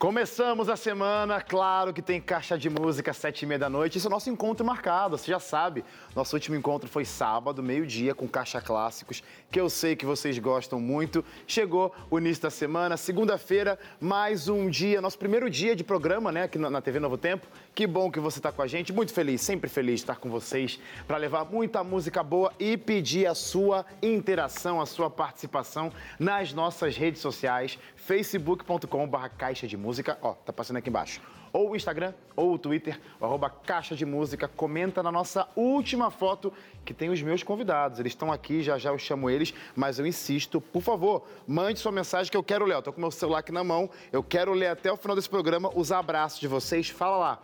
Começamos a semana, claro que tem caixa de música sete e meia da noite. Esse é o nosso encontro marcado, você já sabe. Nosso último encontro foi sábado, meio-dia, com caixa clássicos, que eu sei que vocês gostam muito. Chegou o início da semana, segunda-feira, mais um dia, nosso primeiro dia de programa, né, aqui na TV Novo Tempo. Que bom que você está com a gente, muito feliz, sempre feliz de estar com vocês para levar muita música boa e pedir a sua interação, a sua participação nas nossas redes sociais, facebook.com.br caixa de música, ó, tá passando aqui embaixo. Ou o Instagram, ou o Twitter, o arroba Caixa de Música. Comenta na nossa última foto que tem os meus convidados. Eles estão aqui, já já eu chamo eles, mas eu insisto, por favor, mande sua mensagem que eu quero ler. Estou com meu celular aqui na mão, eu quero ler até o final desse programa os abraços de vocês. Fala lá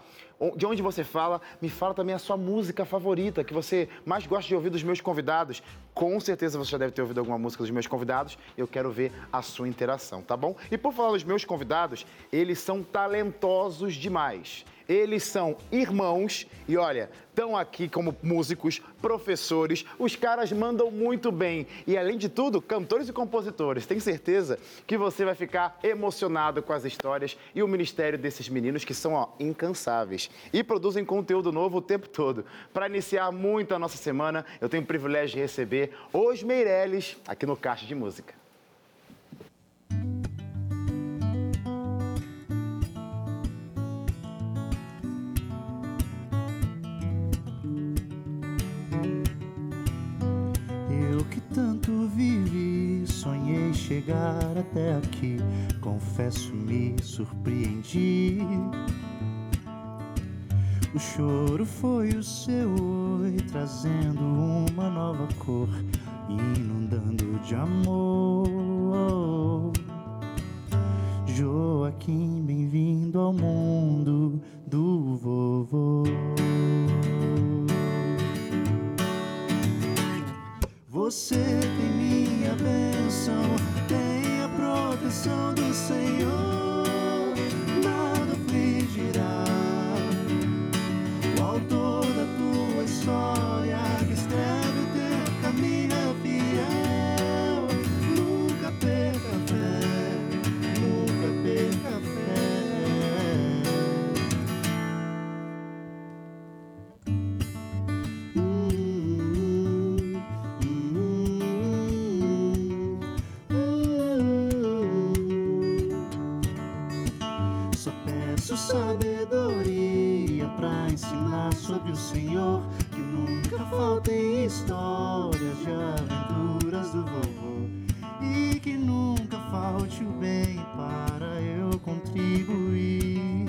de onde você fala, me fala também a sua música favorita, que você mais gosta de ouvir dos meus convidados. Com certeza você já deve ter ouvido alguma música dos meus convidados. Eu quero ver a sua interação, tá bom? E por falar dos meus convidados, eles são talentosos demais. Eles são irmãos e olha, estão aqui como músicos, professores, os caras mandam muito bem. E além de tudo, cantores e compositores. Tenho certeza que você vai ficar emocionado com as histórias e o ministério desses meninos que são ó, incansáveis e produzem conteúdo novo o tempo todo. Para iniciar muito a nossa semana, eu tenho o privilégio de receber os Meirelles aqui no Caixa de Música. Chegar até aqui. Confesso, me surpreendi. O choro foi o seu oi, trazendo uma nova cor, inundando de amor. Joaquim, bem-vindo ao mundo do vovô. Você tem minha bênção, tem a proteção do Senhor, histórias de aventuras do vovô. E que nunca falte o bem para eu contribuir.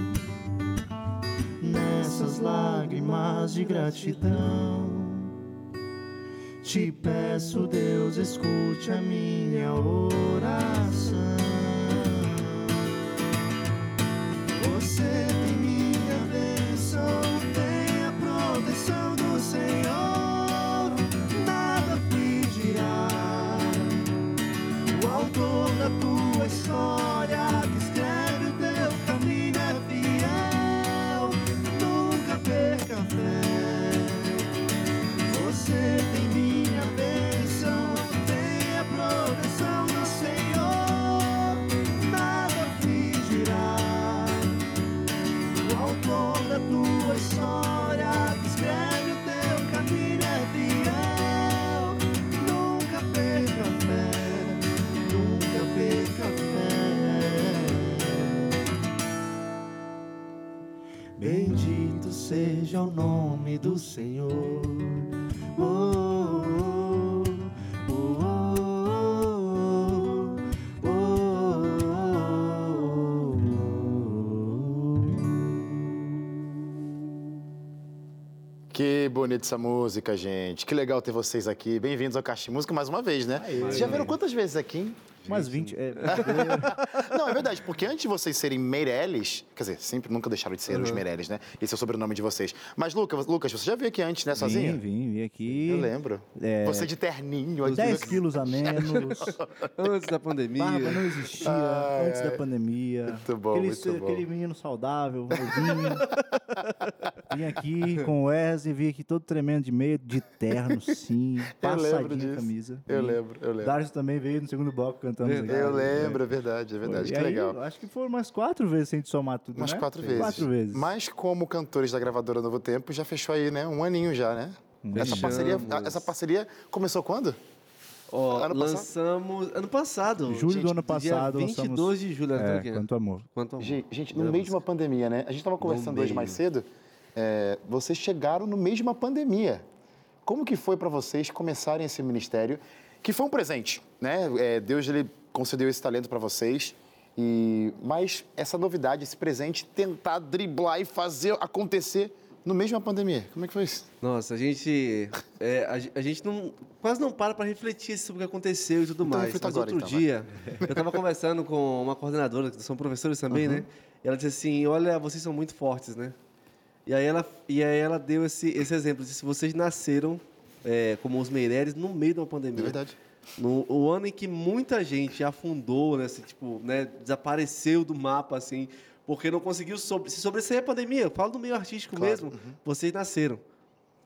Nessas lágrimas de gratidão. Te peço, Deus, escute a minha oração. Você tem minha bênção, tem a proteção do Senhor, história, que escreve o teu caminho é fiel, nunca perca a fé. Você tem seja o nome do Senhor. Oh, oh, oh, Que bonita essa música, gente. Que legal ter vocês aqui. Bem-vindos ao Caixa de Música mais uma vez, né? Vocês já viram quantas vezes aqui? hein? Umas 20. É, Não, é verdade, porque antes de vocês serem Meirelles, quer dizer, sempre nunca deixaram de ser os Meirelles, né? Esse é o sobrenome de vocês. Mas, Lucas, Lucas você já veio aqui antes, né, sozinho? Vim, vim, vim aqui. Eu lembro. É. Você de terninho aqui. 10 quilos a menos. Antes da pandemia. Barba não existia Ai, antes da ai. pandemia. Muito bom, aquele, muito bom. aquele menino saudável, novinho. Vim aqui com o Wesley, vim aqui todo tremendo de medo, de terno, sim, passadinha camisa. Eu Vim. lembro, eu lembro. Darcy também veio no segundo bloco cantando. Verdade. Eu lembro, é verdade, é verdade. E Que aí, legal. Acho que foram umas quatro vezes sem a gente somar tudo, Umas né? quatro vezes. Quatro vezes. Mas como cantores da gravadora Novo Tempo, já fechou aí, né? Um aninho já, né? Essa parceria, essa parceria começou quando? Ó, Ano passado? lançamos ano passado. Julho gente, do ano Dia passado 22 lançamos- de julho, né? É, quanto amor. Quanto amor. Gente, gente, no meio de uma pandemia, né? A gente estava conversando hoje mais cedo. é, vocês chegaram no meio de uma pandemia. Como que foi para vocês começarem esse ministério? Que foi um presente, né? É, Deus ele concedeu esse talento para vocês. E mas essa novidade, esse presente, tentar driblar e fazer acontecer no de uma pandemia. Como é que foi isso? Nossa, a gente, é, a, a gente não, quase não para para refletir sobre o que aconteceu e tudo Então mais. Mas agora, outro então, dia, eu estava conversando com uma coordenadora, que são professores também, né? E ela disse assim, olha, vocês são muito fortes, né? E aí ela, e aí ela deu esse, esse exemplo, disse, vocês nasceram é, como os Meireles no meio de uma pandemia. É verdade. No o ano em que muita gente afundou, né, assim, tipo, né, desapareceu do mapa, assim, porque não conseguiu sobre, se sobressair a pandemia. Eu falo do meio artístico Claro, mesmo. Vocês nasceram.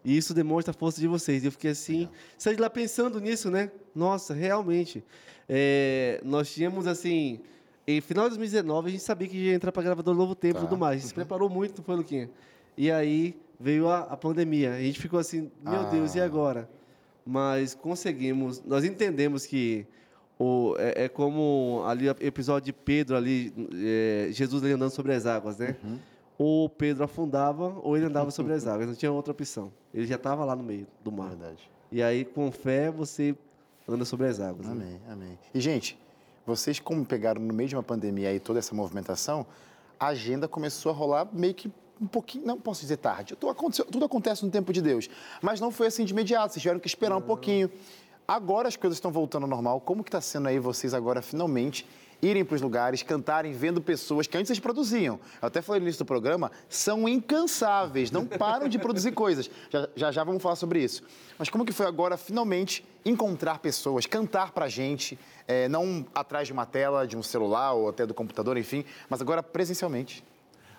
E isso demonstra a força de vocês. E eu fiquei assim, saí de lá pensando nisso, né? Nossa, realmente. É, nós tínhamos, assim, em final de 2019, a gente sabia que ia entrar para gravador Novo Tempo e Tá. tudo mais. A gente se preparou muito, não foi, Luquinha? E aí veio a, a pandemia. A gente ficou assim, meu Ah. Deus, e agora? Mas conseguimos, nós entendemos que o, é, é como ali o episódio de Pedro ali, é, Jesus ali andando sobre as águas, né? Uhum. Ou Pedro afundava ou ele andava sobre as águas, não tinha outra opção. Ele já estava lá no meio do mar. verdade. E aí, com fé, você anda sobre as águas. né? Amém, amém. E, gente, vocês como pegaram no meio de uma pandemia aí toda essa movimentação, a agenda começou a rolar meio que um pouquinho, não posso dizer tarde, tudo, tudo acontece no tempo de Deus, mas não foi assim de imediato, vocês tiveram que esperar um pouquinho. Agora as coisas estão voltando ao normal, como que está sendo aí vocês agora finalmente irem para os lugares, cantarem, vendo pessoas que antes vocês produziam. Eu até falei no início do programa, são incansáveis, não param de produzir coisas. Já, já já vamos falar sobre isso. Mas como que foi agora finalmente encontrar pessoas, cantar pra gente, é, não atrás de uma tela, de um celular ou até do computador, enfim, mas agora presencialmente.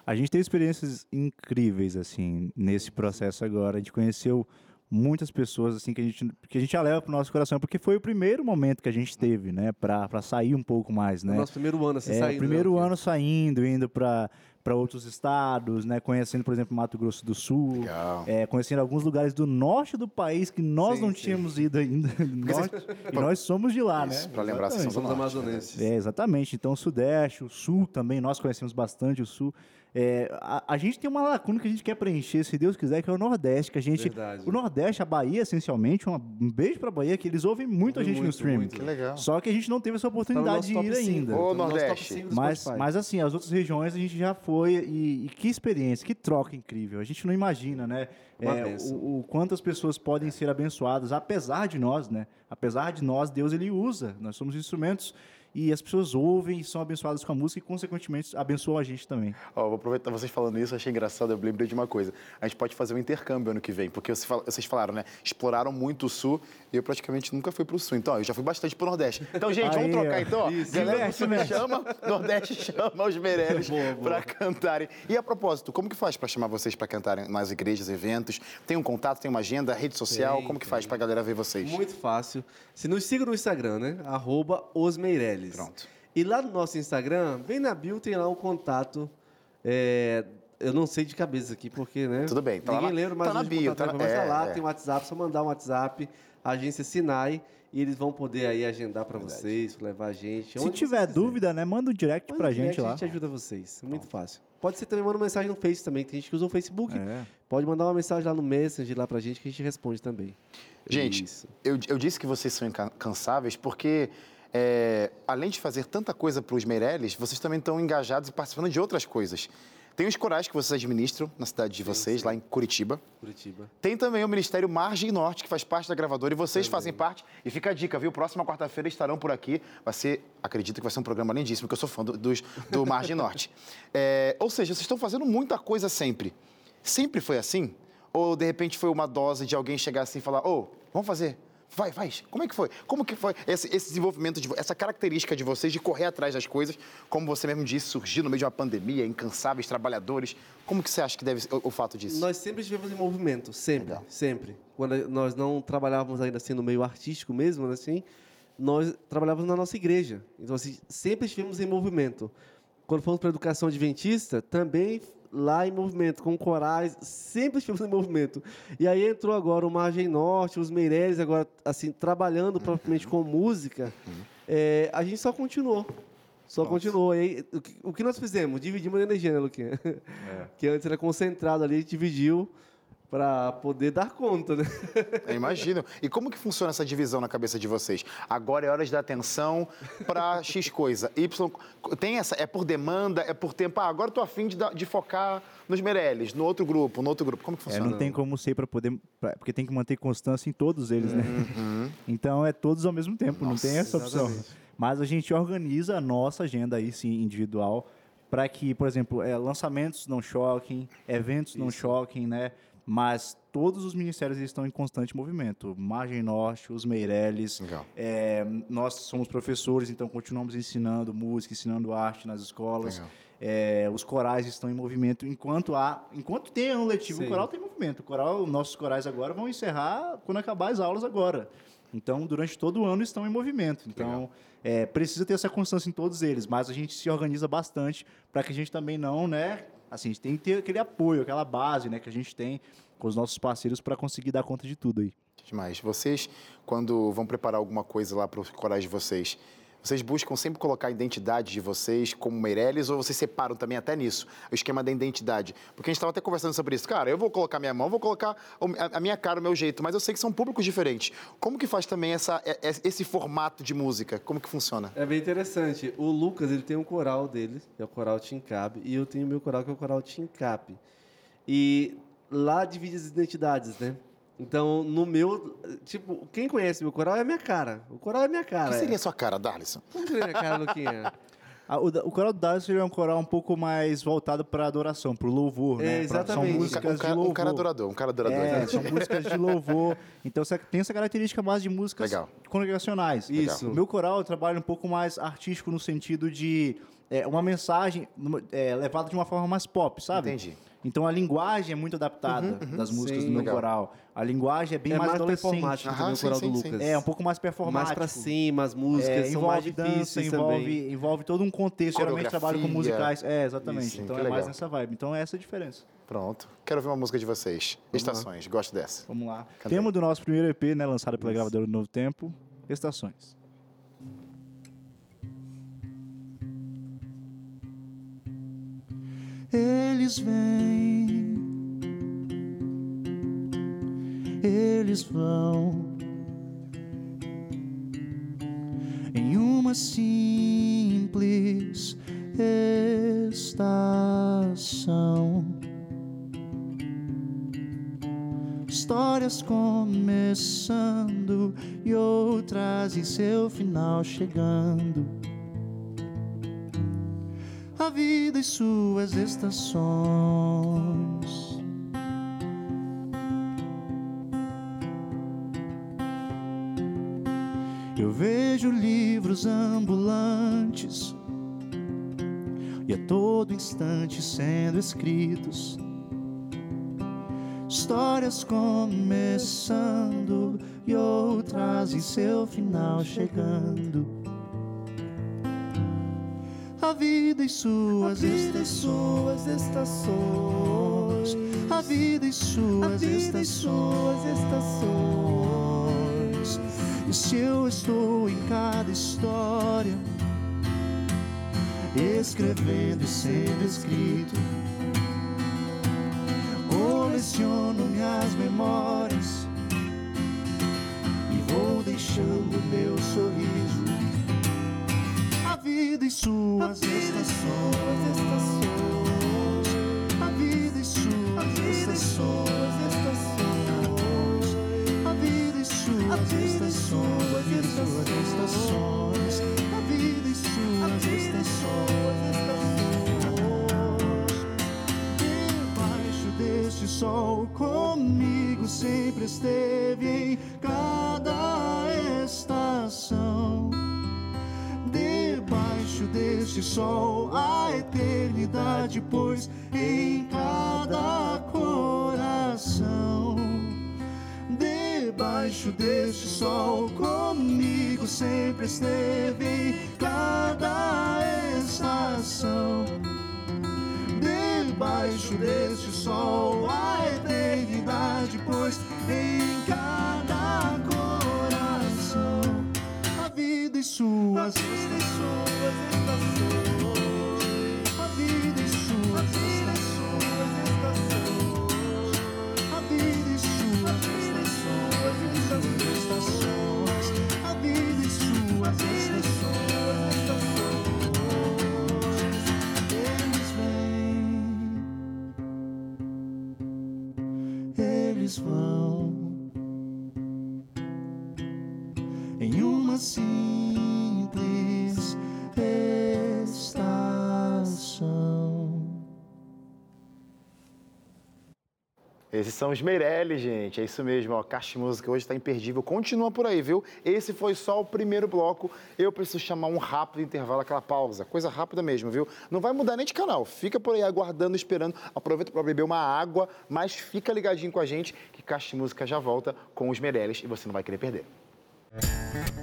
A gente teve experiências incríveis, assim, nesse processo agora. A gente conheceu muitas pessoas, assim, que a gente, que a gente já leva pro nosso coração, porque foi o primeiro momento que a gente teve, né, pra sair um pouco mais, né? No nosso primeiro ano, assim, é, saindo. primeiro né? ano saindo, indo para para outros estados, né? Conhecendo, por exemplo, Mato Grosso do Sul, é, conhecendo alguns lugares do norte do país que nós Sim, não sim. tínhamos ido ainda. norte, e nós somos de lá, Isso, né? pra lembrar, vocês são Somos amazonenses. É, exatamente. Então, o Sudeste, o Sul também, nós conhecemos bastante o Sul. É, a, a gente tem uma lacuna que a gente quer preencher, se Deus quiser, que é o Nordeste, que a gente... Verdade. O Nordeste, a Bahia, essencialmente, um beijo pra Bahia, que eles ouvem muito a gente no muito, streaming. muito. Que legal. Só que a gente não teve essa Tá no oportunidade nosso de ir 5, ainda. Ô, tá no nosso top Nordeste. 5 do Mas, mas assim, as outras regiões a gente já foi e, e que experiência, que troca incrível. A gente não imagina, né? É, o, o quantas pessoas podem ser abençoadas, apesar de nós, né? Apesar de nós, Deus ele usa. Nós somos instrumentos e as pessoas ouvem e são abençoadas com a música e, consequentemente, abençoam a gente também. Ó, vou aproveitar vocês falando isso, achei engraçado, eu lembrei de uma coisa. A gente pode fazer um intercâmbio ano que vem, porque vocês fal- vocês falaram, né? Exploraram muito o Sul e eu praticamente nunca fui pro Sul. Então, ó, eu já fui bastante pro Nordeste. Então, gente, vamos Aí, trocar ó. então, ó. Isso. Galera do Inverte, Sul me inverte. chama, Nordeste chama os Meirelles pra cantarem. E a propósito, como que faz pra chamar vocês pra cantarem nas igrejas, eventos? Tem um contato, tem uma agenda, rede social? Tem, como que faz pra galera ver vocês? Muito fácil. Se nos siga no Instagram, né? Arroba Os Meireles. Pronto. E lá no nosso Instagram, bem na bio, tem lá um contato. é, eu não sei de cabeça aqui, porque, né? Tudo bem, tá lá Ninguém na- lembra, mas tá na bio, contato tá na- estar é, lá, é. tem um WhatsApp, só mandar um WhatsApp, agência Sinai, e eles vão poder aí agendar para vocês, levar a gente. Se tiver dúvida, né? Manda um direct Manda pra um direct, gente lá. A gente ajuda vocês. É muito fácil. Pode ser também, manda uma mensagem no Face também. Tem gente que usa o Facebook. É. Pode mandar uma mensagem lá no Messenger lá pra gente que a gente responde também. Gente, eu, eu disse que vocês são incansáveis porque, é, além de fazer tanta coisa para os Meirelles, vocês também estão engajados e participando de outras coisas. Tem os corais que vocês administram na cidade de vocês, lá em Curitiba. Curitiba. Tem também o Ministério Margem Norte, que faz parte da gravadora, e vocês fazem parte. E fica a dica, viu? Próxima quarta-feira estarão por aqui. Vai ser, acredito que vai ser um programa lindíssimo, que eu sou fã do, dos- do Margem Norte. É, ou seja, vocês estão fazendo muita coisa sempre. Sempre foi assim? Ou, de repente, foi uma dose de alguém chegar assim e falar, ô, vamos fazer? Vai, faz. Como é que foi? Como que foi esse, esse desenvolvimento, de, essa característica de vocês de correr atrás das coisas, como você mesmo disse, surgir no meio de uma pandemia, incansáveis trabalhadores. Como que você acha que deve ser o, o fato disso? Nós sempre estivemos em movimento, sempre, Legal. sempre. Quando nós não trabalhávamos ainda assim no meio artístico mesmo, assim, nós trabalhávamos na nossa igreja. Então, assim, sempre estivemos em movimento. Quando fomos para a educação adventista, também lá em movimento, com corais, sempre estivemos em movimento. E aí entrou agora o Margem Norte, os Meireles, agora, assim, trabalhando propriamente com música. É, a gente só continuou. Só continuou. E aí, o, que, o que nós fizemos? Dividimos a energia, né, Luquinha? que antes era concentrado ali, a gente dividiu para poder dar conta, né? Eu imagino. E como que funciona essa divisão na cabeça de vocês? Agora é hora de dar atenção para X coisa. Y tem essa, é por demanda, é por tempo. Ah, agora eu tô afim de, de focar nos Meirelles, no outro grupo, no outro grupo. Como que É, funciona? não tem como ser para poder. pra- porque tem que manter constância em todos eles, né? Uhum. Então é todos ao mesmo tempo, não tem essa opção. exatamente. Mas a gente organiza a nossa agenda aí, sim, individual, para que, por exemplo, é, lançamentos não choquem, eventos não choquem, né? Mas todos os ministérios estão em constante movimento. Margem Norte, os Meirelles. Legal. é, nós somos professores, então continuamos ensinando música, ensinando arte nas escolas. É, os corais estão em movimento enquanto há, enquanto tem ano letivo, Sim. o coral tem movimento. O coral, nossos corais agora vão encerrar quando acabar as aulas agora. Então, durante todo o ano estão em movimento. Então, é, precisa ter essa constância em todos eles, mas a gente se organiza bastante para que a gente também não, né? Assim, a gente tem que ter aquele apoio, aquela base, né, que a gente tem com os nossos parceiros para conseguir dar conta de tudo aí. Demais. Vocês, quando vão preparar alguma coisa lá para os corais de vocês, vocês buscam sempre colocar a identidade de vocês como Meirelles ou vocês separam também até nisso, o esquema da identidade? Porque a gente estava até conversando sobre isso. Cara, eu vou colocar minha mão, vou colocar a minha cara, o meu jeito, mas eu sei que são públicos diferentes. Como que faz também essa, é- é- esse formato de música? Como que funciona? É bem interessante. O Lucas, ele tem um coral dele, que é o coral Tincap, e eu tenho o meu coral, que é o coral Tincap. E lá divide as identidades, né? Então, no meu... Tipo, quem conhece meu coral é a minha cara. O coral é a minha O cara. que seria a sua cara, Darlison? Como seria a minha cara, Luquinha? Ah, o, o coral do ele é um coral um pouco mais voltado para adoração, para o louvor, É, né? Pra- exatamente. São Um, músicas ca- um de cara, louvor. um cara adorador, um cara adorador. É, né? são músicas de louvor. Então você tem essa característica mais de músicas Legal. congregacionais. Isso. O meu coral eu trabalho um pouco mais artístico no sentido de é, uma mensagem é, levada de uma forma mais pop, sabe? Entendi. Então a linguagem é muito adaptada das músicas Sim. do meu Legal. coral. A É linguagem é bem mais, mais adolescente. performático Aham, também o sim, coral sim, do sim. Lucas. É, um pouco mais performático. mais pra cima, as músicas É, são mais envolve dança, difíceis envolve, também. envolve todo um contexto. Geralmente trabalho com musicais. É, exatamente. Isso, então é mais legal. nessa vibe. Então é essa a diferença. Pronto. Quero ouvir uma música de vocês. Estações. Gosto dessa. Vamos lá. Canta Tema do nosso primeiro EP, né, lançado pela gravadora do Novo Tempo, Estações. Eles vêm, eles vão. Em uma simples estação. Histórias começando e outras em seu final chegando suas estações. Eu vejo livros ambulantes e a todo instante sendo escritos. Histórias começando e outras em seu final chegando a vida e suas estações, estações, a vida e suas estações, estações. E se eu estou em cada história, escrevendo e sendo escrito, coleciono minhas memórias e vou deixando meu sorriso. a vida suas estações, estações, a vida e suas estações, a vida e suas estações, a vida e suas estações, a vida e suas estações. Debaixo deste sol comigo sempre esteve em cada deste sol a eternidade, pois em cada coração, debaixo deste sol, comigo sempre esteve em cada estação. Debaixo deste sol, a eternidade, pois em vida e suas a vida e suas a vida e suas estações a vida e suas eles vêm eles vão em uma simples Esses são os Meirelles, gente. É isso mesmo, ó. Caixa Música hoje está imperdível. Continua por aí, viu? Esse foi só o primeiro bloco. Eu preciso chamar um rápido intervalo, aquela pausa. Coisa rápida mesmo, viu? Não vai mudar nem de canal. Fica por aí aguardando, esperando. Aproveita para beber uma água, mas fica ligadinho com a gente que Caixa Música já volta com os Meirelles e você não vai querer perder. É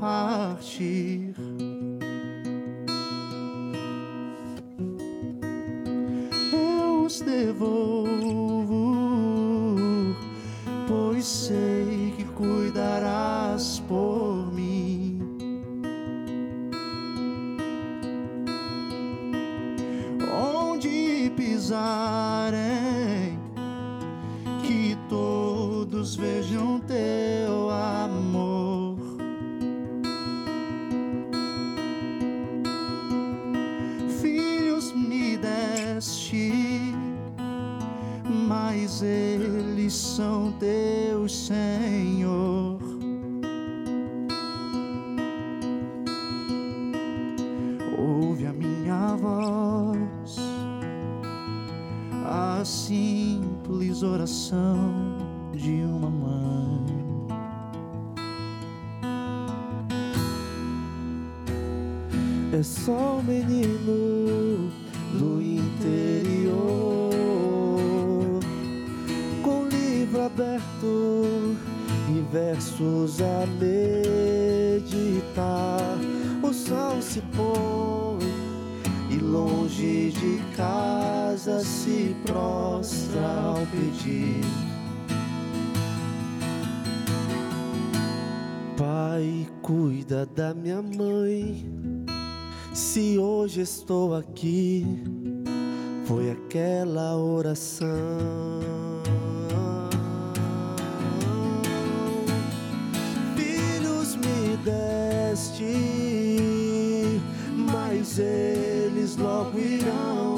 partir. eu os devolvo, pois sei que cuidarás por mim. Onde pisarem, que todos vejam simples oração de uma mãe. É só um menino do interior, com livro aberto e versos a meditar. O sol se põe e longe de casa se prostra pedir. Pai, cuida da minha mãe. Se hoje estou aqui, foi aquela oração. Deste, mas eles logo irão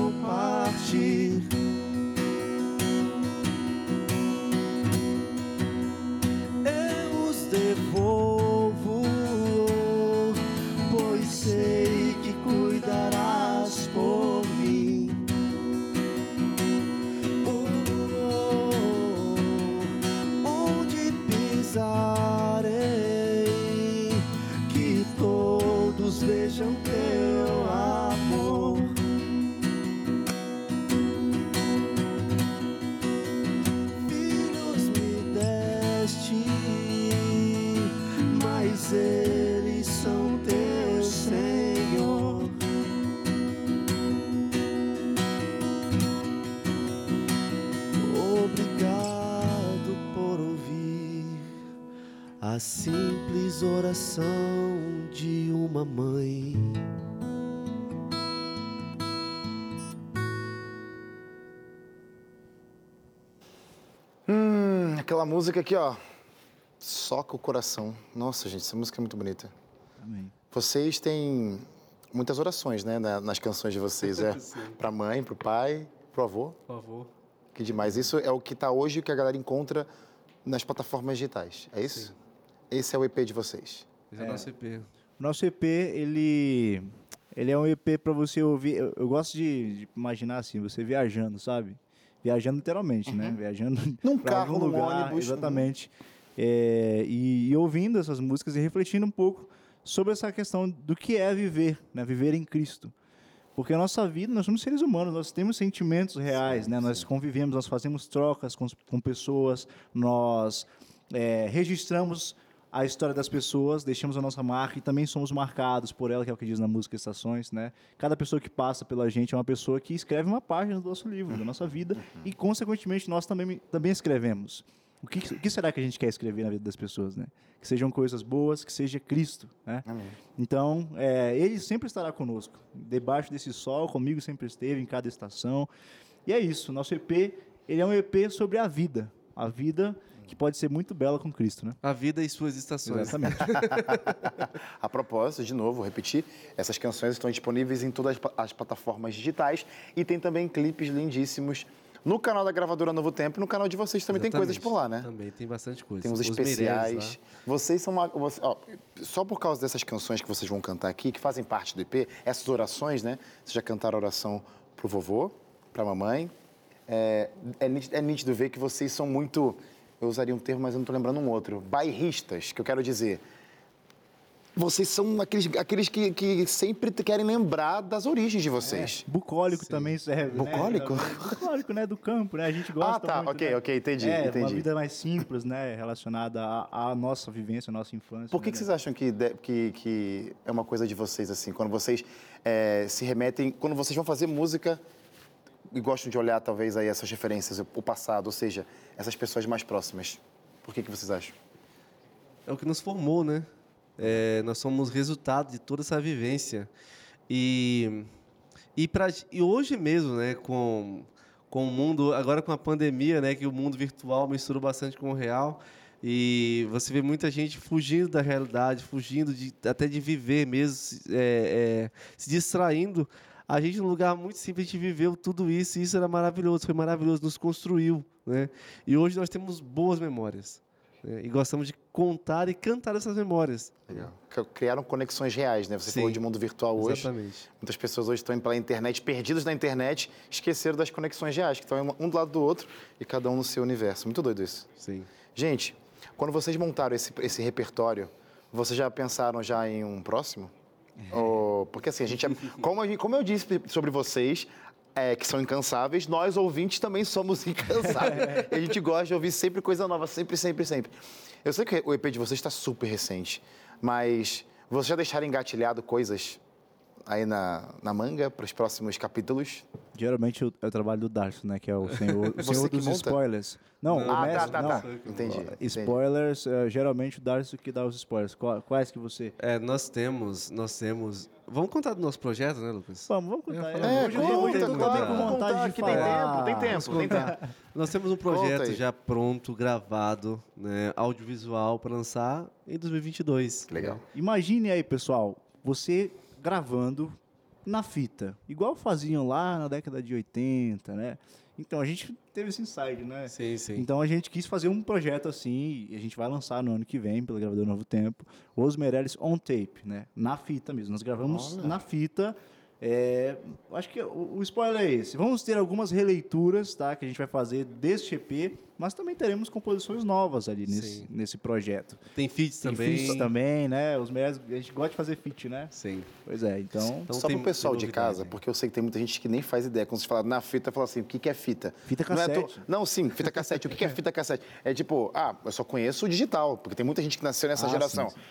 simples oração de uma mãe. Hum, aquela música aqui, ó. Soca o coração. Nossa, gente, essa música é muito bonita. Amém. Vocês têm muitas orações, né, na- nas canções de vocês, é? Pra mãe, pro pai, pro avô. Por favor. Que demais. Isso é o que tá hoje e que a galera encontra nas plataformas digitais. É isso? Esse é o EP de vocês. Esse é, o nosso EP. O nosso EP, ele, ele é um EP para você ouvir. Eu, eu gosto de, de imaginar assim, você viajando, sabe? Viajando literalmente, né? Viajando Num carro, algum num lugar, ônibus. Exatamente. É, e, e ouvindo essas músicas e refletindo um pouco sobre essa questão do que é viver, né? Viver em Cristo. Porque a nossa vida, nós somos seres humanos, nós temos sentimentos reais, né? Nós convivemos, nós fazemos trocas com, com pessoas, nós é, registramos a história das pessoas, deixamos a nossa marca e também somos marcados por ela, que é o que diz na música Estações, né? Cada pessoa que passa pela gente é uma pessoa que escreve uma página do nosso livro, da nossa vida, e consequentemente nós também, também escrevemos. O que, o que será que a gente quer escrever na vida das pessoas, né? Que sejam coisas boas, que seja Cristo, né? Amém. Então, é, ele sempre estará conosco. Debaixo desse sol, comigo sempre esteve, em cada estação. E é isso. Nosso EP, ele é um EP sobre a vida. A vida que pode ser muito bela com Cristo, né? A vida e suas estações. Exatamente. A propósito, de novo, vou repetir, essas canções estão disponíveis em todas as pla- as plataformas digitais e tem também clipes lindíssimos no canal da gravadora Novo Tempo e no canal de vocês também tem coisas por lá, né? Também tem bastante coisa. Tem uns Os especiais. Meirelles Vocês são uma. você- ó, só por causa dessas canções que vocês vão cantar aqui, que fazem parte do EP, essas orações, né? Vocês já cantaram a oração pro vovô, pra mamãe. É, é, nítido, é nítido ver que vocês são muito. Eu usaria um termo, mas eu não tô lembrando um outro. Bairristas, que eu quero dizer. Vocês são aqueles, aqueles que, que sempre querem lembrar das origens de vocês. Bucólico também serve. Bucólico? Né? Bucólico, né? Do campo, né? A gente gosta Ah, tá, muito, ok, né? ok, entendi, É, uma entendi. vida mais simples, né? Relacionada à, à nossa vivência, à nossa infância. Por que, né? que vocês acham que, de- que, que é uma coisa de vocês, assim? Quando vocês eh, se remetem... Quando vocês vão fazer música e gostam de olhar, talvez, aí essas referências, o passado, ou seja, essas pessoas mais próximas. Por que, que vocês acham? É o que nos formou, né? É, nós somos resultado de toda essa vivência. E, e, pra, e hoje mesmo, né, com, com o mundo, agora com a pandemia, né, que o mundo virtual misturou bastante com o real, e você vê muita gente fugindo da realidade, fugindo de, até de viver mesmo, é, é, se distraindo. A gente, num lugar muito simples, a gente viveu tudo isso, e isso era maravilhoso, foi maravilhoso, nos construiu. Né? E hoje nós temos boas memórias. né? E gostamos de contar e cantar essas memórias. Legal. Criaram conexões reais, né? Você Sim, falou de mundo virtual hoje. Exatamente. Muitas pessoas hoje estão indo pela internet, perdidos na internet, esqueceram das conexões reais, que estão um do lado do outro e cada um no seu universo. Muito doido isso. Sim. Gente, quando vocês montaram esse, esse repertório, vocês já pensaram já em um próximo? Ou- porque assim, a gente, é- como, gente- como eu disse sobre vocês, é, que são incansáveis, nós ouvintes também somos incansáveis. e a gente gosta de ouvir sempre coisa nova, sempre, sempre, sempre. Eu sei que o EP de vocês está super recente, mas vocês já deixaram engatilhado coisas aí na, na manga para os próximos capítulos? Geralmente é o trabalho do Darcio, né? Que é o senhor, o Você senhor que dos monta? spoilers. Não, o ah, tá, mestre, tá, não. tá. Entendi. entendi. Spoilers, eh, geralmente o Darcio que dá os spoilers. Qua- Quais que você... É, nós temos, nós temos. Vamos contar do nosso projeto, né, Lucas? Vamos, vamos contar. É, Hoje eu tenho conta, eu conta, vontade conta, de que tem falar. tempo, tem tempo, tem tempo. Nós temos um projeto já pronto, gravado, né, audiovisual para lançar em 2022. Legal. Imagine aí, pessoal, você gravando na fita, igual faziam lá na década de 80, né? Então a gente teve esse insight, né? Sim, sim. Então a gente quis fazer um projeto assim, e a gente vai lançar no ano que vem, pela gravadora Novo Tempo, Os Meirelles on tape, né? Na fita mesmo. Nós gravamos na fita. É, acho que o, o spoiler é esse. Vamos ter algumas releituras, tá? Que a gente vai fazer deste EP, mas também teremos composições novas ali nesse, Sim. nesse projeto. Tem feats Tem também. feats também, né? Os Meirelles, a gente gosta de fazer feat, né? Sim. Pois é, então. Então Só tem- pro pessoal de casa, porque eu sei que tem muita gente que nem faz ideia. Quando você fala na fita, fala assim, o que, que é fita? Fita Não, é cassete. Não, sim, fita cassete. o que, que é fita cassete? É tipo, ah, eu só conheço o digital, porque tem muita gente que nasceu nessa Ah, geração. sim, sim.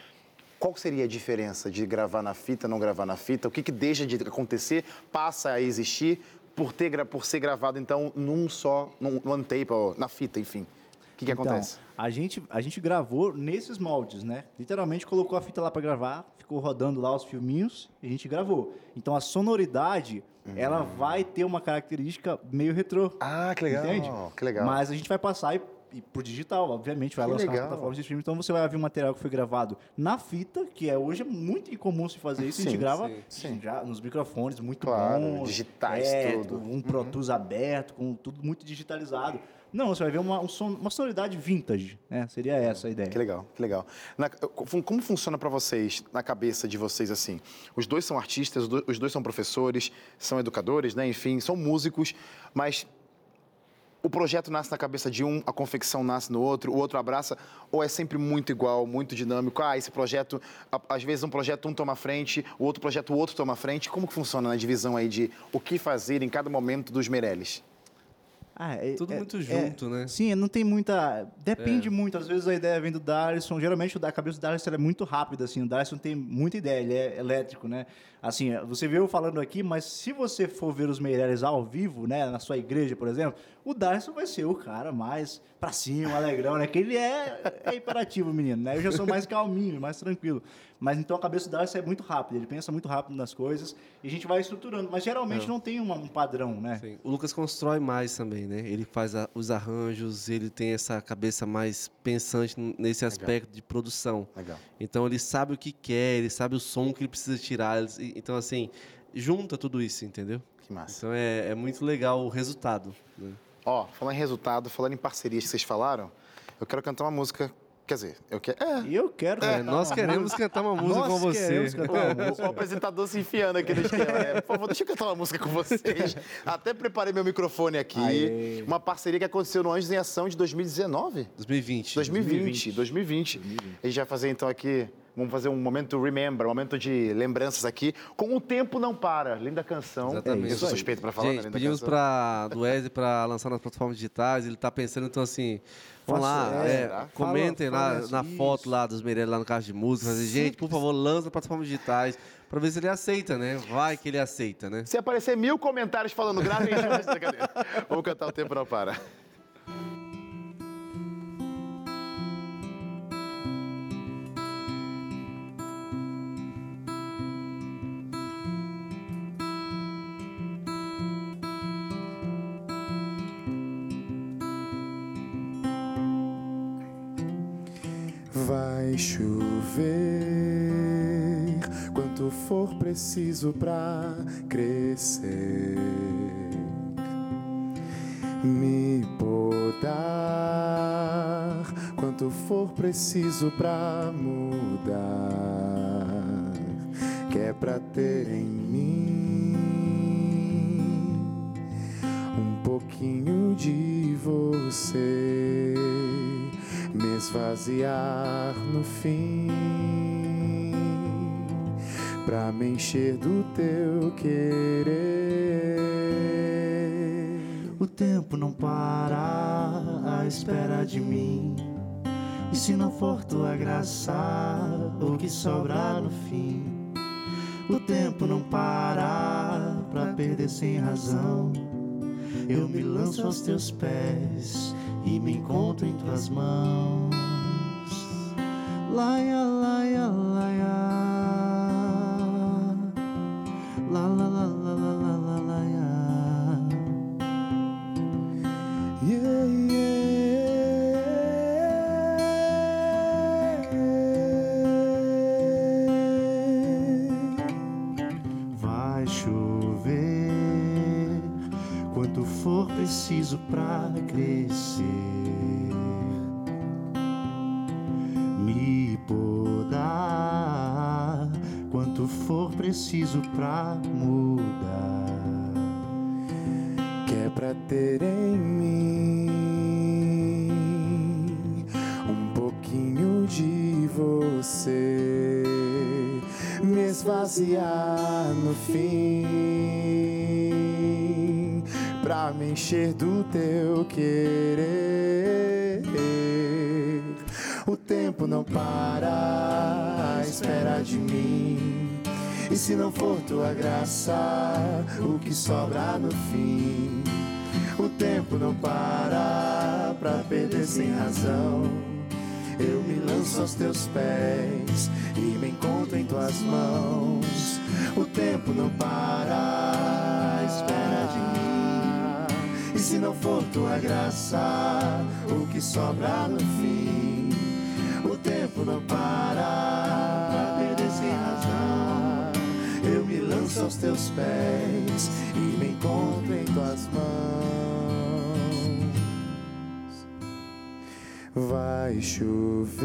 Qual seria a diferença de gravar na fita, não gravar na fita? O que, que deixa de acontecer, passa a existir por, ter, por ser gravado, então, num só, num one tape, ou na fita, enfim? O que, que Então, acontece? a gente, a gente gravou nesses moldes, né? Literalmente colocou a fita lá para gravar, ficou rodando lá os filminhos e a gente gravou. Então a sonoridade, ela vai ter uma característica meio retrô. Ah, que legal. Entende? Que legal. Mas a gente vai passar e, e pro digital, obviamente, vai Que lançar legal. nas plataformas de streaming. Então você vai ver um material que foi gravado na fita, que é hoje é muito incomum se fazer isso. a Sim, gente grava sim, sim. já nos microfones muito Claro, bons, digitais, é, tudo. Uhum. Um Pro Tools aberto, com tudo muito digitalizado. Não, você vai ver uma, um som- uma sonoridade vintage, né? Seria essa a ideia. Que legal, que legal. Na- como funciona para vocês, na cabeça de vocês, assim? Os dois são artistas, os dois, os dois são professores, são educadores, né? Enfim, são músicos, mas o projeto nasce na cabeça de um, a confecção nasce no outro, o outro abraça, ou é sempre muito igual, muito dinâmico? Ah, esse projeto, às vezes um projeto um toma frente, o outro projeto o outro toma frente. Como que funciona na divisão aí de o que fazer em cada momento dos Meirelles? Ah, é- Tudo é- muito é- junto, né? Sim, não tem muita. Depende muito. Às vezes a ideia vem do Darson. Geralmente o da a cabeça do Darson é muito rápida, assim. O Darson tem muita ideia, ele é elétrico, né? Assim, você vê eu falando aqui, mas se você for ver os Meirelles ao vivo, né, na sua igreja, por exemplo, o Darson vai ser o cara mais pra cima, alegrão, né? Que ele é, é imperativo, menino, né? Eu já sou mais calminho, mais tranquilo. Mas então a cabeça do Darson é muito rápida, ele pensa muito rápido nas coisas e a gente vai estruturando. Mas geralmente não tem uma- um padrão, né? Sim. O Lucas constrói mais também, né? Ele faz a- os arranjos, ele tem essa cabeça mais pensante nesse aspecto de produção. Legal. Então ele sabe o que quer, ele sabe o som que ele precisa tirar. ele- Então, assim, junta tudo isso, entendeu? Que massa. Então é, é muito legal o resultado. né? Ó, falando em resultado, falando em parcerias que vocês falaram, eu quero cantar uma música. Quer dizer, eu quero. É. E eu quero. É, cantar nós uma queremos cantar uma música Nós com você. O, o apresentador se enfiando aqui no esquema. É, por favor, deixa eu cantar uma música com vocês. Até preparei meu microfone aqui. Aê. Uma parceria que aconteceu no Anjos em Ação de 2019. 2020. 2020, 2020. A gente vai fazer então aqui, vamos fazer um momento remember, um momento de lembranças aqui, com O Tempo Não Para, linda canção. Exatamente. Eu sou suspeito para falar Gente, linda pedimos para do Wesley para lançar nas plataformas digitais. Ele está pensando, então assim, vamos lá, é, é, comentem fala lá na foto lá dos Meirelles lá no carro de música. Fazer, gente, por favor, lança nas plataformas digitais para ver se ele aceita, né? Vai que ele aceita, né? Se aparecer mil comentários falando grave. Vamos cantar O Tempo Não Para. Chover quanto for preciso pra crescer. Me podar quanto for preciso pra mudar. Que é pra ter em mim um pouquinho de você me esvaziar no fim pra me encher do teu querer. O tempo não para à espera de mim. E se não for tua graça, o que sobra no fim? O tempo não para pra perder sem razão. Eu me lanço aos teus pés e me encontro em tuas mãos. Laia, laia, se não for tua graça, o que sobra no fim? O tempo não para pra perder sem razão. Eu me lanço aos teus pés e me encontro em tuas mãos. O tempo não para, espera de mim. E se não for tua graça, o que sobra no fim? O tempo não para, pra perder sem razão. Eu me lanço aos teus pés e me encontro em tuas mãos. Vai chover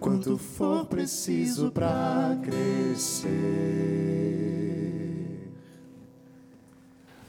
quanto for preciso pra crescer.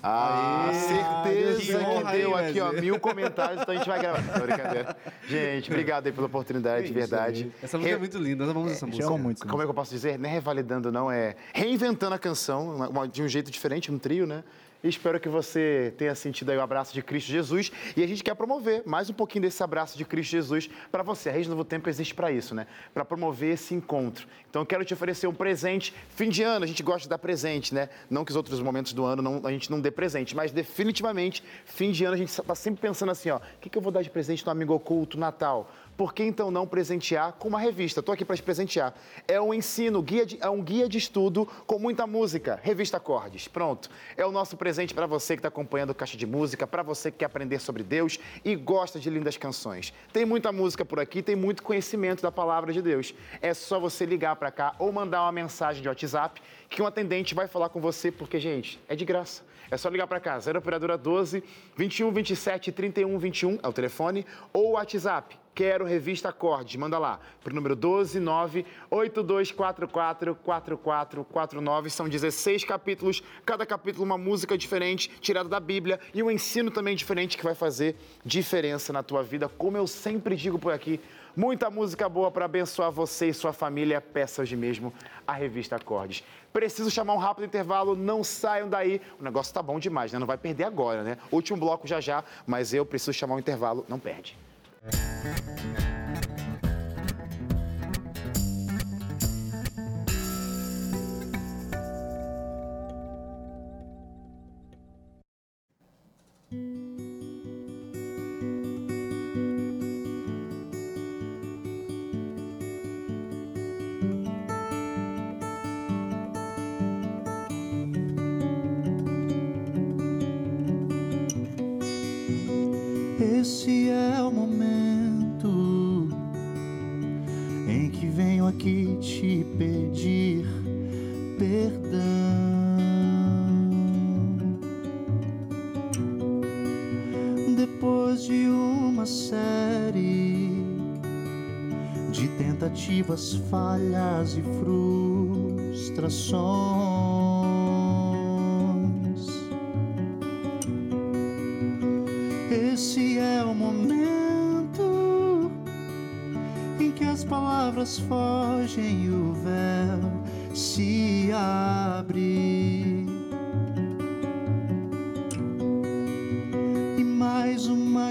Ah, Aê, certeza que que, honra aí, deu aqui, ó, mil comentários, então a gente vai gravar. Não, brincadeira. Gente, obrigado aí pela oportunidade, de verdade. Essa música é Re- muito linda, nós amamos essa música. ama muito. Como é que eu posso dizer? Não é revalidando, não, é reinventando a canção uma- uma- de um jeito diferente, um trio, né? Espero que você tenha sentido aí o abraço de Cristo Jesus. E a gente quer promover mais um pouquinho desse abraço de Cristo Jesus para você. A Rede Novo Tempo existe para isso, né? Para promover esse encontro. Então eu quero te oferecer um presente. Fim de ano, a gente gosta de dar presente, né? Não que os outros momentos do ano não- a gente não dê presente, mas definitivamente, fim de ano, a gente está sempre pensando assim, ó, o que, que eu vou dar de presente no Amigo Oculto Natal? Por que então não presentear com uma revista? Estou aqui para te presentear. É um ensino, guia de- é um guia de estudo com muita música. Revista Acordes. Pronto. É o nosso presente para você que está acompanhando o Caixa de Música, para você que quer aprender sobre Deus e gosta de lindas canções. Tem muita música por aqui, tem muito conhecimento da palavra de Deus. É só você ligar para cá ou mandar uma mensagem de WhatsApp que um atendente vai falar com você, porque, gente, é de graça. É só ligar para cá, 0 operadora 12 21 27 31 21 é o telefone ou WhatsApp. Quero revista Acordes, manda lá para o número 129 8244 4449. São 16 capítulos, cada capítulo uma música diferente, tirada da Bíblia e um ensino também diferente que vai fazer diferença na tua vida, como eu sempre digo por aqui. Muita música boa para abençoar você e sua família. Peça hoje mesmo a revista Acordes. Preciso chamar um rápido intervalo, não saiam daí. O negócio tá bom demais, né? Não vai perder agora, né? Último bloco já já, mas eu preciso chamar um intervalo, não perde. Música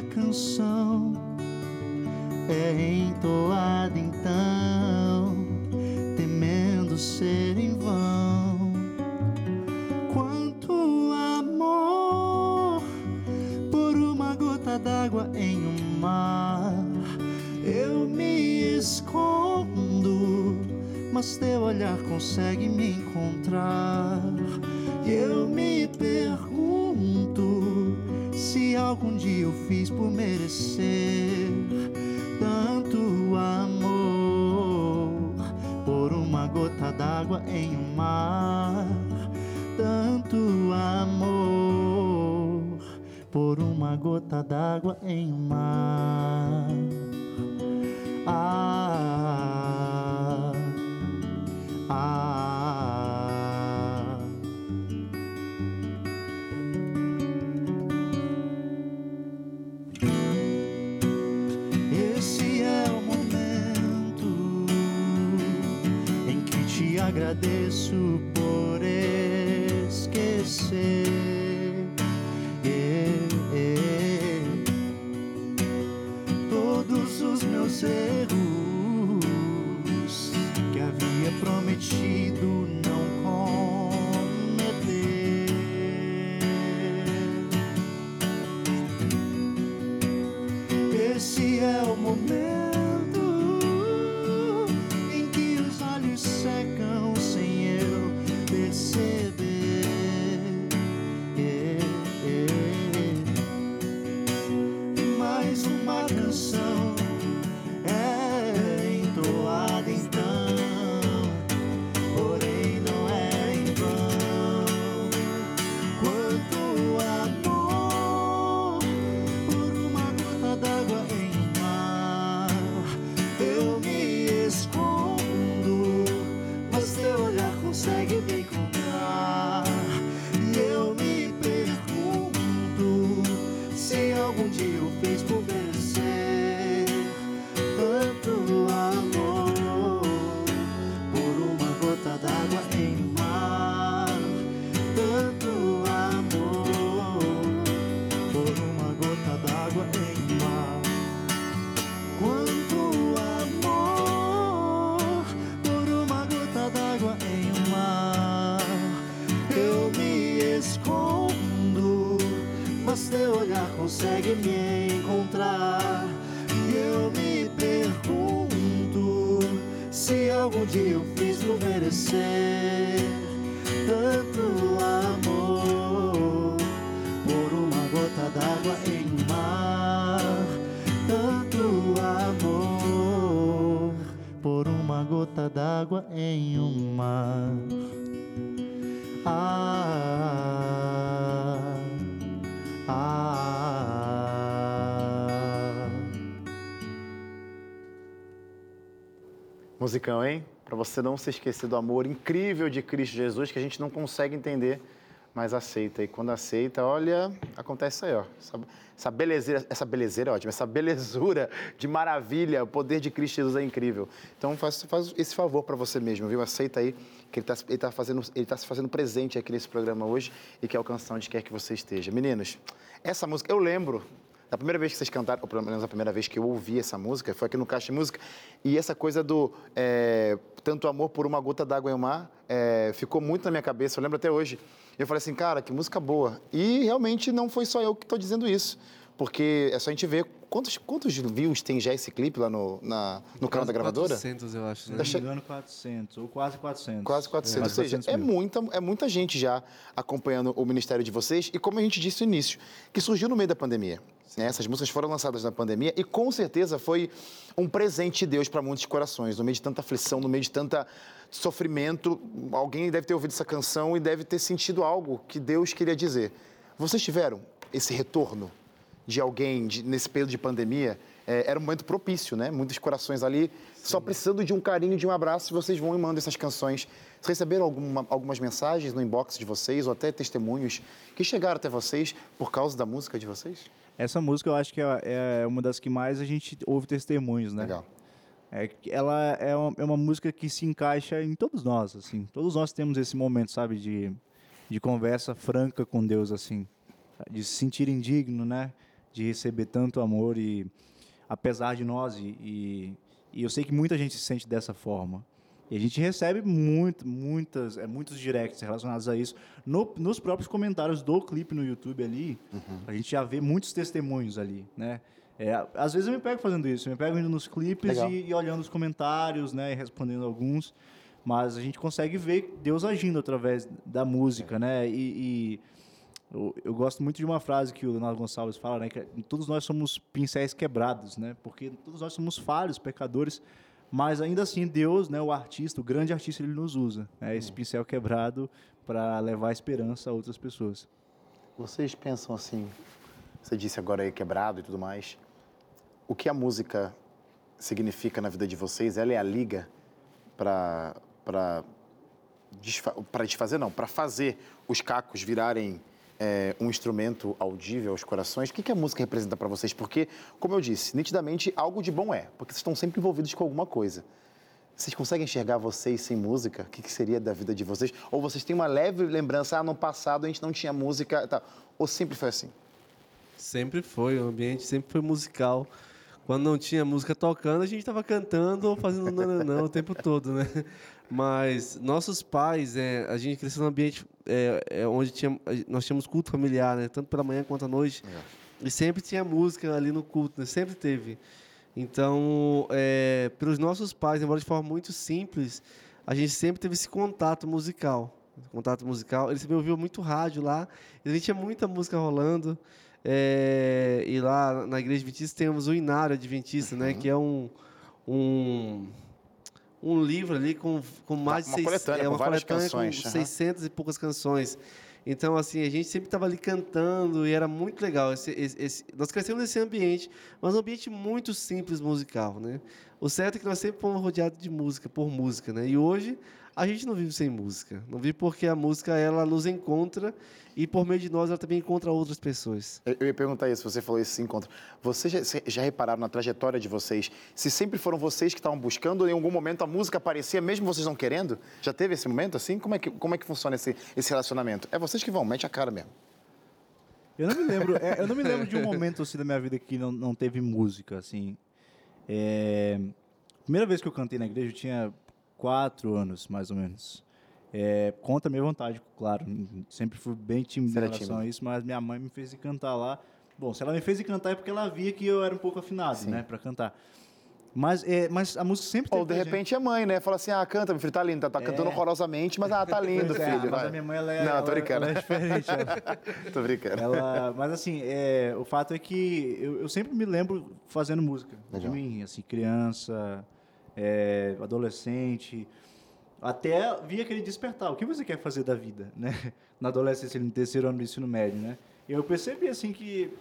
canção é entoada então, temendo ser em vão. Quanto amor por uma gota d'água em um mar. Eu me escondo, mas teu olhar consegue me encontrar. Eu me pergunto algum dia eu fiz por merecer tanto amor por uma gota d'água em um mar. Tanto amor por uma gota d'água em um mar. Ah, ah. Esquecer. É, é, todos os meus erros que havia prometido Musicão, hein? Para você não se esquecer do amor incrível de Cristo Jesus, que a gente não consegue entender, mas aceita. E quando aceita, olha, acontece isso aí, ó. Essa, essa essa belezeira é ótima, essa belezura de maravilha, o poder de Cristo Jesus é incrível. Então faz, faz esse favor para você mesmo, viu? Aceita aí que ele está ele tá fazendo, tá se fazendo presente aqui nesse programa hoje e quer alcançar onde quer que você esteja. Meninos, essa música, eu lembro da primeira vez que vocês cantaram, ou pelo menos a primeira vez que eu ouvi essa música, foi aqui no Caixa de Música. E essa coisa do é, tanto amor por uma gota d'água em um mar é, ficou muito na minha cabeça. Eu lembro até hoje. Eu falei assim, cara, que música boa. E realmente não foi só eu que estou dizendo isso. Porque é só a gente ver quantos, quantos views tem já esse clipe lá no, na, no canal da gravadora. 400, eu acho, né? Engano, 400, ou quase 400. Quase 400. É, Ou seja, 400 é muita, é muita gente já acompanhando o ministério de vocês. E como a gente disse no início, que surgiu no meio da pandemia. Né? Essas músicas foram lançadas na pandemia e com certeza foi um presente de Deus para muitos corações. No meio de tanta aflição, no meio de tanta sofrimento, alguém deve ter ouvido essa canção e deve ter sentido algo que Deus queria dizer. Vocês tiveram esse retorno de alguém de- nesse período de pandemia? É, era um momento propício, né? Muitos corações ali só precisando de um carinho, de um abraço, e vocês vão e mandam essas canções. Vocês receberam alguma- algumas mensagens no inbox de vocês, ou até testemunhos que chegaram até vocês por causa da música de vocês? Essa música eu acho que é, é uma das que mais a gente ouve testemunhos, né? Legal. É, ela é uma, é uma música que se encaixa em todos nós, assim. Todos nós temos esse momento, sabe, de, de conversa franca com Deus, assim. De se sentir indigno, né? De receber tanto amor e apesar de nós e, e, e eu sei que muita gente se sente dessa forma. E a gente recebe muito, muitas, é, muitos directs relacionados a isso. No- nos próprios comentários do clipe no YouTube ali, a gente já vê muitos testemunhos ali, né? É, às vezes eu me pego fazendo isso, eu me pego indo nos clipes e, e olhando os comentários, né, e respondendo alguns, mas a gente consegue ver Deus agindo através da música, né? E, e eu, eu gosto muito de uma frase que o Leonardo Gonçalves fala, né, que é, todos nós somos pincéis quebrados, né? Porque todos nós somos falhos, pecadores, mas ainda assim Deus, né, o artista, o grande artista, ele nos usa, né, esse pincel quebrado para levar esperança a outras pessoas. Vocês pensam assim, você disse agora aí quebrado e tudo mais, o que a música significa na vida de vocês? Ela é a liga para para para desfazer não, para fazer os cacos virarem é, um instrumento audível aos corações. O que, que a música representa para vocês? Porque, como eu disse, nitidamente algo de bom é, porque vocês estão sempre envolvidos com alguma coisa. Vocês conseguem enxergar vocês sem música? O que, que seria da vida de vocês? Ou vocês têm uma leve lembrança, ah, no passado a gente não tinha música, tá. ou sempre foi assim? Sempre foi, o ambiente sempre foi musical. Quando não tinha música tocando, a gente estava cantando ou fazendo nananã o tempo todo, né? Mas nossos pais, é, a gente cresceu num ambiente é, é, onde tinha, nós tínhamos culto familiar, né? Tanto pela manhã quanto à noite. E sempre tinha música ali no culto, né? Sempre teve. Então, é, pelos nossos pais, embora de forma muito simples, a gente sempre teve esse contato musical. Contato musical. Eles também ouviam muito rádio lá. E a gente tinha muita música rolando. É, e lá na igreja adventista temos o Inário Adventista, né? Que é um, um, um livro ali com, com mais Uma de seis- coletânea é, com uma várias coletânea canções, com aham. 600 e poucas canções. Então, assim, a gente sempre estava ali cantando e era muito legal. Esse, esse- esse- nós crescemos nesse ambiente, mas um ambiente muito simples musical, né? O certo é que nós sempre fomos rodeados de música, por música, né? E hoje a gente não vive sem música. Não vive porque a música ela nos encontra e por meio de nós ela também encontra outras pessoas. Eu eu ia perguntar isso, você falou esse encontro. Vocês já, já repararam na trajetória de vocês se sempre foram vocês que estavam buscando ou em algum momento a música aparecia mesmo vocês não querendo? Já teve esse momento assim? Como é que, como é que funciona esse, esse relacionamento? É vocês que vão, mete a cara mesmo. Eu não me lembro, é, eu não me lembro de um momento assim da minha vida que não, não teve música, assim. É, primeira vez que eu cantei na igreja eu tinha quatro anos, mais ou menos. É, contra a minha vontade, claro. Sempre fui bem tímido em relação tímido. a isso, mas minha mãe me fez ir cantar lá. Bom, se ela me fez ir cantar é porque ela via que eu era um pouco afinado, né, para cantar. Mas, é, mas a música sempre Ou de repente é mãe, né? Fala assim: ah, canta, meu filho, tá lindo, tá, tá cantando horrorosamente, mas ah, tá lindo, é, filho. mas vai. a minha mãe, ela é, Não, ela, tô brincando. ela é diferente. ela- tô brincando. Ela, mas assim, é, o fato é que eu, eu sempre me lembro fazendo música. Legal. De mim, assim, criança, é, adolescente. Até vi aquele despertar. O que você quer fazer da vida, né? Na adolescência, no terceiro ano do ensino médio, né? E eu percebi, assim, que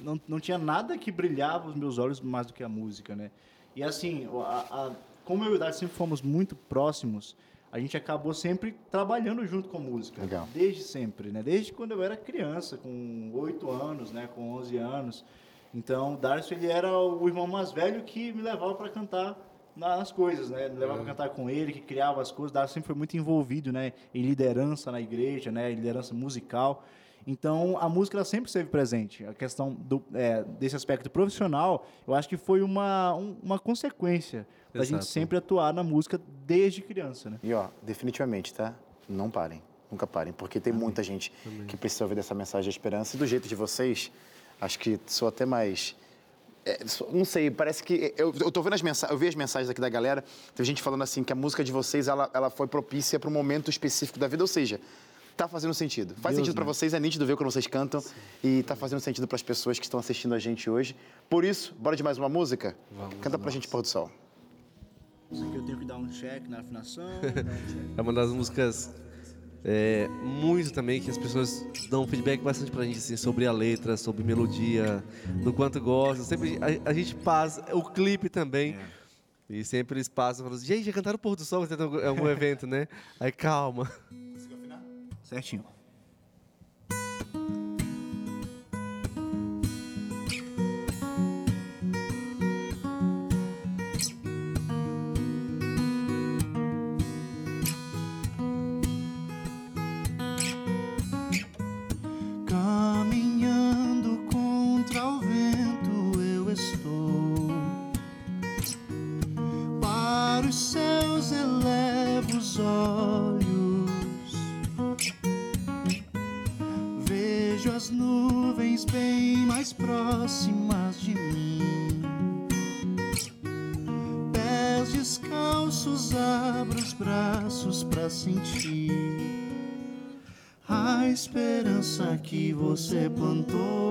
não, não tinha nada que brilhava os meus olhos mais do que a música, né? E assim, a, a, como eu e o Dade sempre fomos muito próximos, a gente acabou sempre trabalhando junto com música. Legal. Desde sempre, né? Desde quando eu era criança, com 8 anos, né? Com 11 anos. Então, o Darcio, ele era o irmão mais velho que me levava para cantar nas coisas, né? Me levava para cantar com ele, que criava as coisas. Darcio sempre foi muito envolvido, né? Em liderança na igreja, né? Em liderança musical. Então, a música ela sempre esteve presente. A questão do, é, desse aspecto profissional, eu acho que foi uma, um- uma consequência da gente Exato. sempre atuar na música desde criança, né? E ó, definitivamente, tá? Não parem, nunca parem, porque tem muita gente que precisa ouvir dessa mensagem de esperança. E do jeito de vocês, acho que sou até mais. É, não sei, parece que. Eu, eu tô vendo as mensagens, eu vi as mensagens aqui da galera, tem gente falando assim que a música de vocês ela, ela foi propícia para um momento específico da vida, ou seja. Tá fazendo sentido. Faz Deus, sentido para vocês, é nítido ver quando vocês cantam e tá fazendo sentido para as pessoas que estão assistindo a gente hoje. Por isso, bora de mais uma música? Vamos Canta pra gente Pôr do Sol. Isso aqui eu tenho que dar um check na afinação, um check. É uma das músicas é, muito também que as pessoas dão um feedback bastante pra gente assim, sobre a letra, sobre melodia, do quanto gostam. Sempre a, a gente passa, o clipe também. E sempre eles passam falando assim, gente, já cantaram o Pôr do Sol em algum, algum evento, né? Aí calma. Certinho. Sentir. A esperança que você plantou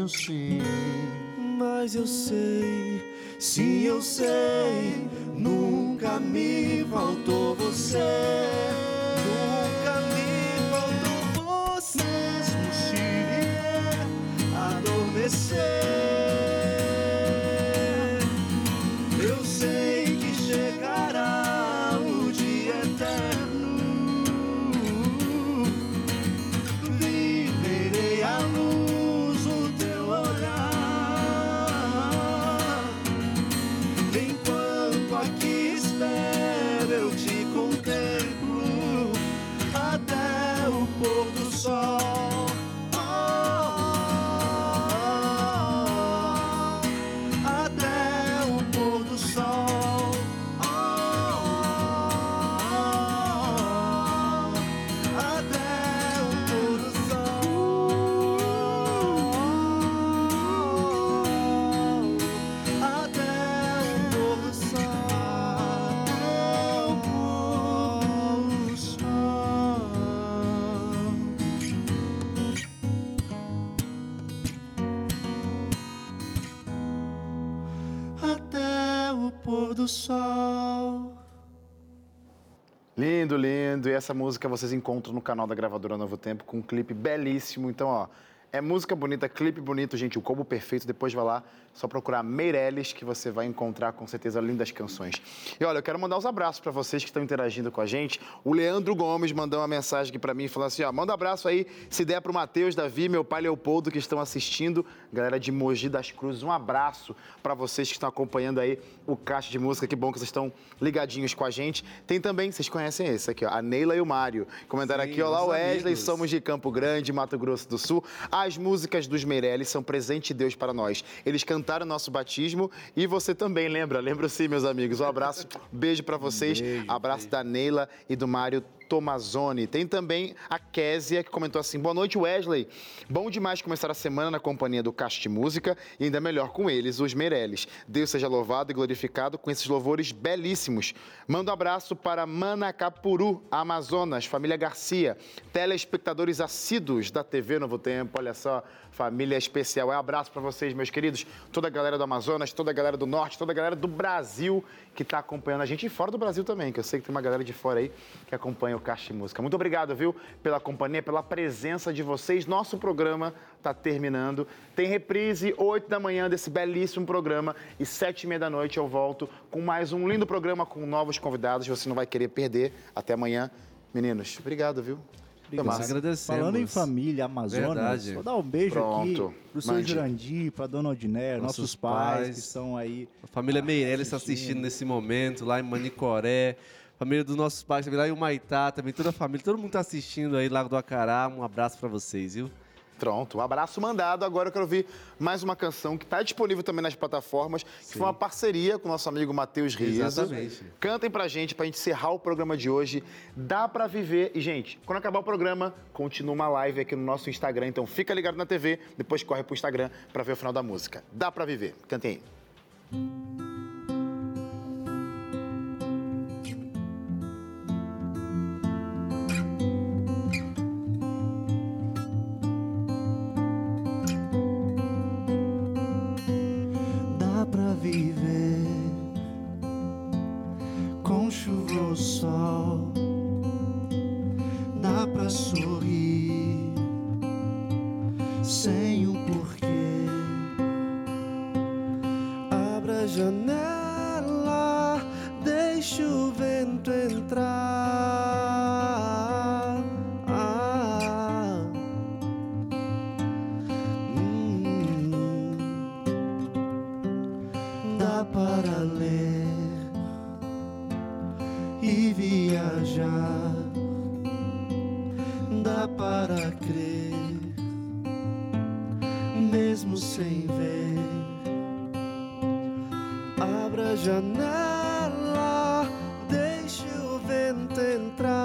eu sei. Mas eu sei, Sim, eu sei. Nunca me faltou você. Do sol. Lindo, lindo. E essa música vocês encontram no canal da gravadora Novo Tempo com um clipe belíssimo. Então, ó, é música bonita, clipe bonito, gente, o combo perfeito. Depois vai lá, só procurar Meirelles que você vai encontrar com certeza lindas canções. E olha, eu quero mandar uns abraços para vocês que estão interagindo com a gente. O Leandro Gomes mandou uma mensagem aqui para mim falando assim, ó, manda um abraço aí, se der pro Matheus, Davi, meu pai Leopoldo que estão assistindo, galera de Mogi das Cruzes, um abraço para vocês que estão acompanhando aí o Caixa de Música. Que bom que vocês estão ligadinhos com a gente. Tem também, vocês conhecem esse aqui, ó, a Neila e o Mário. Comentaram Sim, aqui, olá Wesley, amigos. somos de Campo Grande, Mato Grosso do Sul. As músicas dos Meirelles são presente de Deus para nós. Eles cantaram nosso batismo e você também lembra? Lembra sim, meus amigos. Um abraço, beijo para vocês. Beijo, abraço da Neila e do Mário Tomazoni. Tem também a Késia, que comentou assim: Boa noite, Wesley. Bom demais começar a semana na companhia do de Música e ainda melhor com eles, os Meirelles. Deus seja louvado e glorificado com esses louvores belíssimos. Manda um abraço para Manacapuru, Amazonas, família Garcia, telespectadores assíduos da TV Novo Tempo. Olha só, família especial. Um abraço para vocês, meus queridos. Toda a galera do Amazonas, toda a galera do Norte, toda a galera do Brasil que está acompanhando a gente e fora do Brasil também, que eu sei que tem uma galera de fora aí que acompanha o Caixa de Música. Muito obrigado, viu, pela companhia, pela presença de vocês. Nosso programa está terminando. Tem reprise 8 da manhã desse belíssimo programa e 7 e meia da noite eu volto com mais um lindo programa com novos convidados. Você não vai querer perder. Até amanhã. Meninos, obrigado, viu? Nós massa. agradecemos. Falando em família, Amazonas, Verdade. vou dar um beijo Pronto. aqui pro seu. Jurandir, pra dona Odiner, nossos, Nossos pais, pais. que estão aí. A família Meirelles está assistindo nesse momento, lá em Manicoré. Família dos nossos pais também, lá em Humaitá também, toda a família, todo mundo está assistindo aí, Lago do Acará. Um abraço para vocês, viu? Pronto, um abraço mandado. Agora eu quero ouvir mais uma canção que está disponível também nas plataformas, que foi uma parceria com o nosso amigo Matheus Riso. Exatamente. Cantem pra gente, pra gente encerrar o programa de hoje. Dá pra viver. E, gente, quando acabar o programa, continua uma live aqui no nosso Instagram. Então fica ligado na TV, depois corre pro Instagram pra ver o final da música. Dá pra viver. Cantem aí. Viajar, dá para crer, mesmo sem ver. Abra a janela, deixe o vento entrar.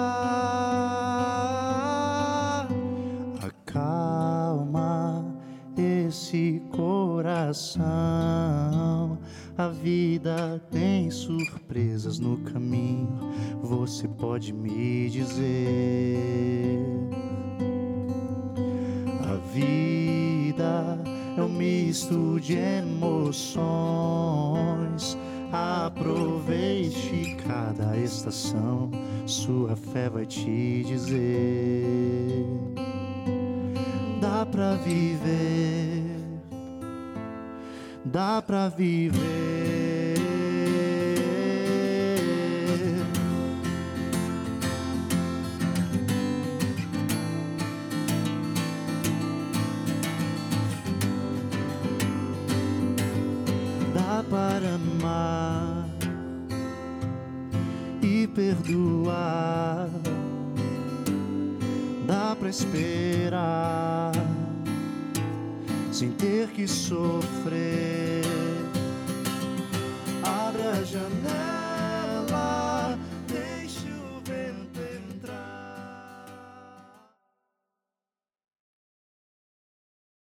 Acalma esse coração. A vida tem surpresas no caminho. Você pode me dizer. A vida é um misto de emoções. Aproveite cada estação, sua fé vai te dizer. Dá pra viver, dá pra viver.